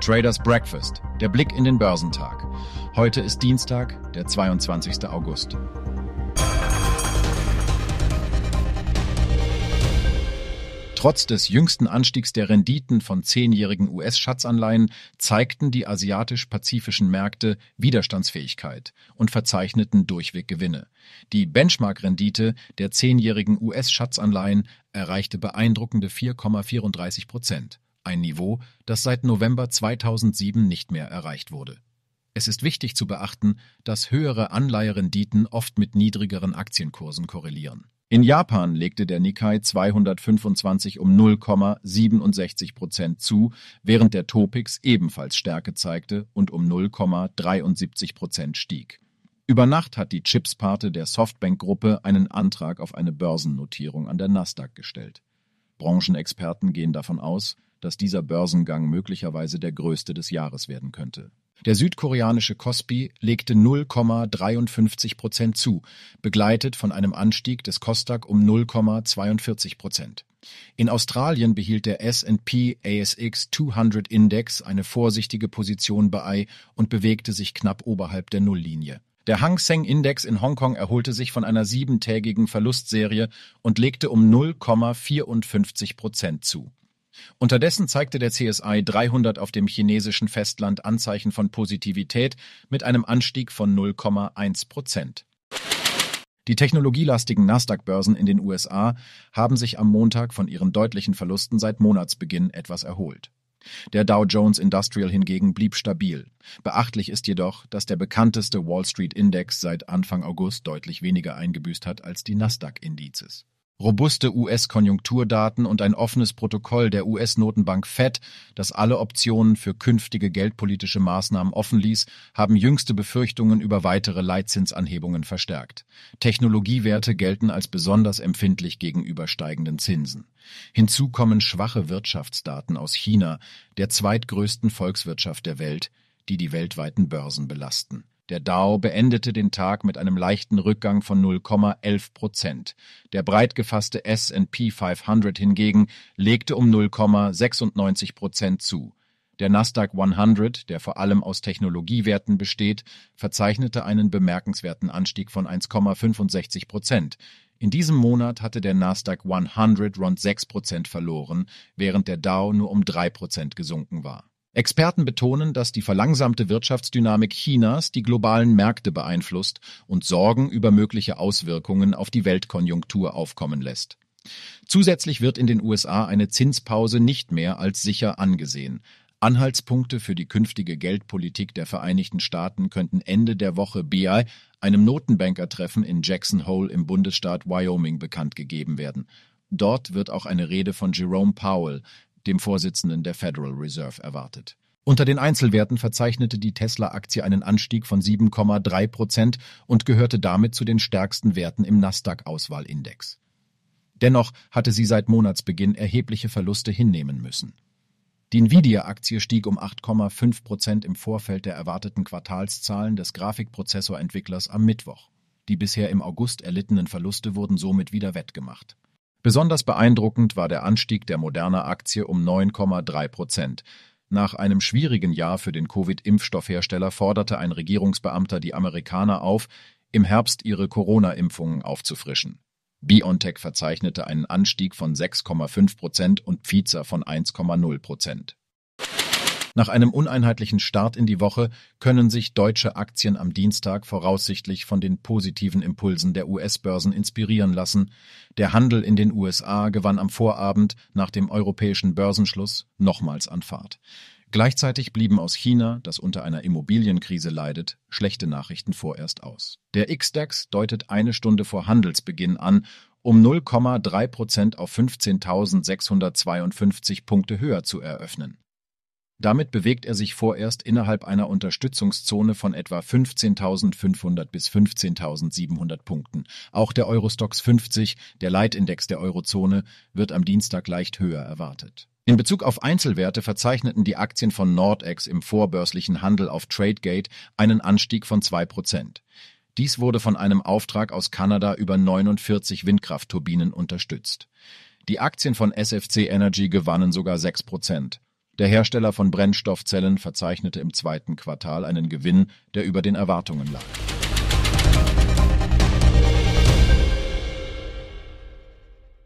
Traders Breakfast, der Blick in den Börsentag. Heute ist Dienstag, der 22. August. Trotz des jüngsten Anstiegs der Renditen von zehnjährigen US-Schatzanleihen zeigten die asiatisch-pazifischen Märkte Widerstandsfähigkeit und verzeichneten durchweg Gewinne. Die Benchmark-Rendite der zehnjährigen US-Schatzanleihen erreichte beeindruckende 4,34 Prozent, ein Niveau, das seit November 2007 nicht mehr erreicht wurde. Es ist wichtig zu beachten, dass höhere Anleiherenditen oft mit niedrigeren Aktienkursen korrelieren. In Japan legte der Nikkei 225 um 0,67 Prozent zu, während der Topix ebenfalls Stärke zeigte und um 0,73 Prozent stieg. Über Nacht hat die Chipsparte der Softbank-Gruppe einen Antrag auf eine Börsennotierung an der Nasdaq gestellt. Branchenexperten gehen davon aus, dass dieser Börsengang möglicherweise der größte des Jahres werden könnte. Der südkoreanische Kospi legte 0,53 Prozent zu, begleitet von einem Anstieg des Kosdaq um 0,42 Prozent. In Australien behielt der S&P ASX 200 Index eine vorsichtige Position bei und bewegte sich knapp oberhalb der Nulllinie. Der Hang Seng Index in Hongkong erholte sich von einer siebentägigen Verlustserie und legte um 0,54 Prozent zu. Unterdessen zeigte der CSI 300 auf dem chinesischen Festland Anzeichen von Positivität mit einem Anstieg von 0,1 Prozent. Die technologielastigen Nasdaq-Börsen in den USA haben sich am Montag von ihren deutlichen Verlusten seit Monatsbeginn etwas erholt. Der Dow Jones Industrial hingegen blieb stabil. Beachtlich ist jedoch, dass der bekannteste Wall Street Index seit Anfang August deutlich weniger eingebüßt hat als die Nasdaq-Indizes. Robuste US-Konjunkturdaten und ein offenes Protokoll der US-Notenbank Fed, das alle Optionen für künftige geldpolitische Maßnahmen offen ließ, haben jüngste Befürchtungen über weitere Leitzinsanhebungen verstärkt. Technologiewerte gelten als besonders empfindlich gegenüber steigenden Zinsen. Hinzu kommen schwache Wirtschaftsdaten aus China, der zweitgrößten Volkswirtschaft der Welt, die die weltweiten Börsen belasten. Der Dow beendete den Tag mit einem leichten Rückgang von 0,11 Prozent. Der breit gefasste S&P 500 hingegen legte um 0,96 Prozent zu. Der Nasdaq 100, der vor allem aus Technologiewerten besteht, verzeichnete einen bemerkenswerten Anstieg von 1,65 Prozent. In diesem Monat hatte der Nasdaq 100 rund 6 Prozent verloren, während der Dow nur um 3 Prozent gesunken war. Experten betonen, dass die verlangsamte Wirtschaftsdynamik Chinas die globalen Märkte beeinflusst und Sorgen über mögliche Auswirkungen auf die Weltkonjunktur aufkommen lässt. Zusätzlich wird in den USA eine Zinspause nicht mehr als sicher angesehen. Anhaltspunkte für die künftige Geldpolitik der Vereinigten Staaten könnten Ende der Woche BI einem Notenbankertreffen in Jackson Hole im Bundesstaat Wyoming bekannt gegeben werden. Dort wird auch eine Rede von Jerome Powell, dem Vorsitzenden der Federal Reserve, erwartet. Unter den Einzelwerten verzeichnete die Tesla-Aktie einen Anstieg von 7,3 Prozent und gehörte damit zu den stärksten Werten im Nasdaq-Auswahlindex. Dennoch hatte sie seit Monatsbeginn erhebliche Verluste hinnehmen müssen. Die Nvidia-Aktie stieg um 8,5 Prozent im Vorfeld der erwarteten Quartalszahlen des Grafikprozessorentwicklers am Mittwoch. Die bisher im August erlittenen Verluste wurden somit wieder wettgemacht. Besonders beeindruckend war der Anstieg der Moderna-Aktie um 9,3 Prozent. Nach einem schwierigen Jahr für den Covid-Impfstoffhersteller forderte ein Regierungsbeamter die Amerikaner auf, im Herbst ihre Corona-Impfungen aufzufrischen. BioNTech verzeichnete einen Anstieg von 6,5 Prozent und Pfizer von 1,0 Prozent. Nach einem uneinheitlichen Start in die Woche können sich deutsche Aktien am Dienstag voraussichtlich von den positiven Impulsen der US-Börsen inspirieren lassen. Der Handel in den USA gewann am Vorabend nach dem europäischen Börsenschluss nochmals an Fahrt. Gleichzeitig blieben aus China, das unter einer Immobilienkrise leidet, schlechte Nachrichten vorerst aus. Der XDAX deutet eine Stunde vor Handelsbeginn an, um 0,3 Prozent auf 15.652 Punkte höher zu eröffnen. Damit bewegt er sich vorerst innerhalb einer Unterstützungszone von etwa 15.500 bis 15.700 Punkten. Auch der Eurostox 50, der Leitindex der Eurozone, wird am Dienstag leicht höher erwartet. In Bezug auf Einzelwerte verzeichneten die Aktien von Nordex im vorbörslichen Handel auf Tradegate einen Anstieg von 2%. Dies wurde von einem Auftrag aus Kanada über 49 Windkraftturbinen unterstützt. Die Aktien von SFC Energy gewannen sogar 6%. Der Hersteller von Brennstoffzellen verzeichnete im zweiten Quartal einen Gewinn, der über den Erwartungen lag.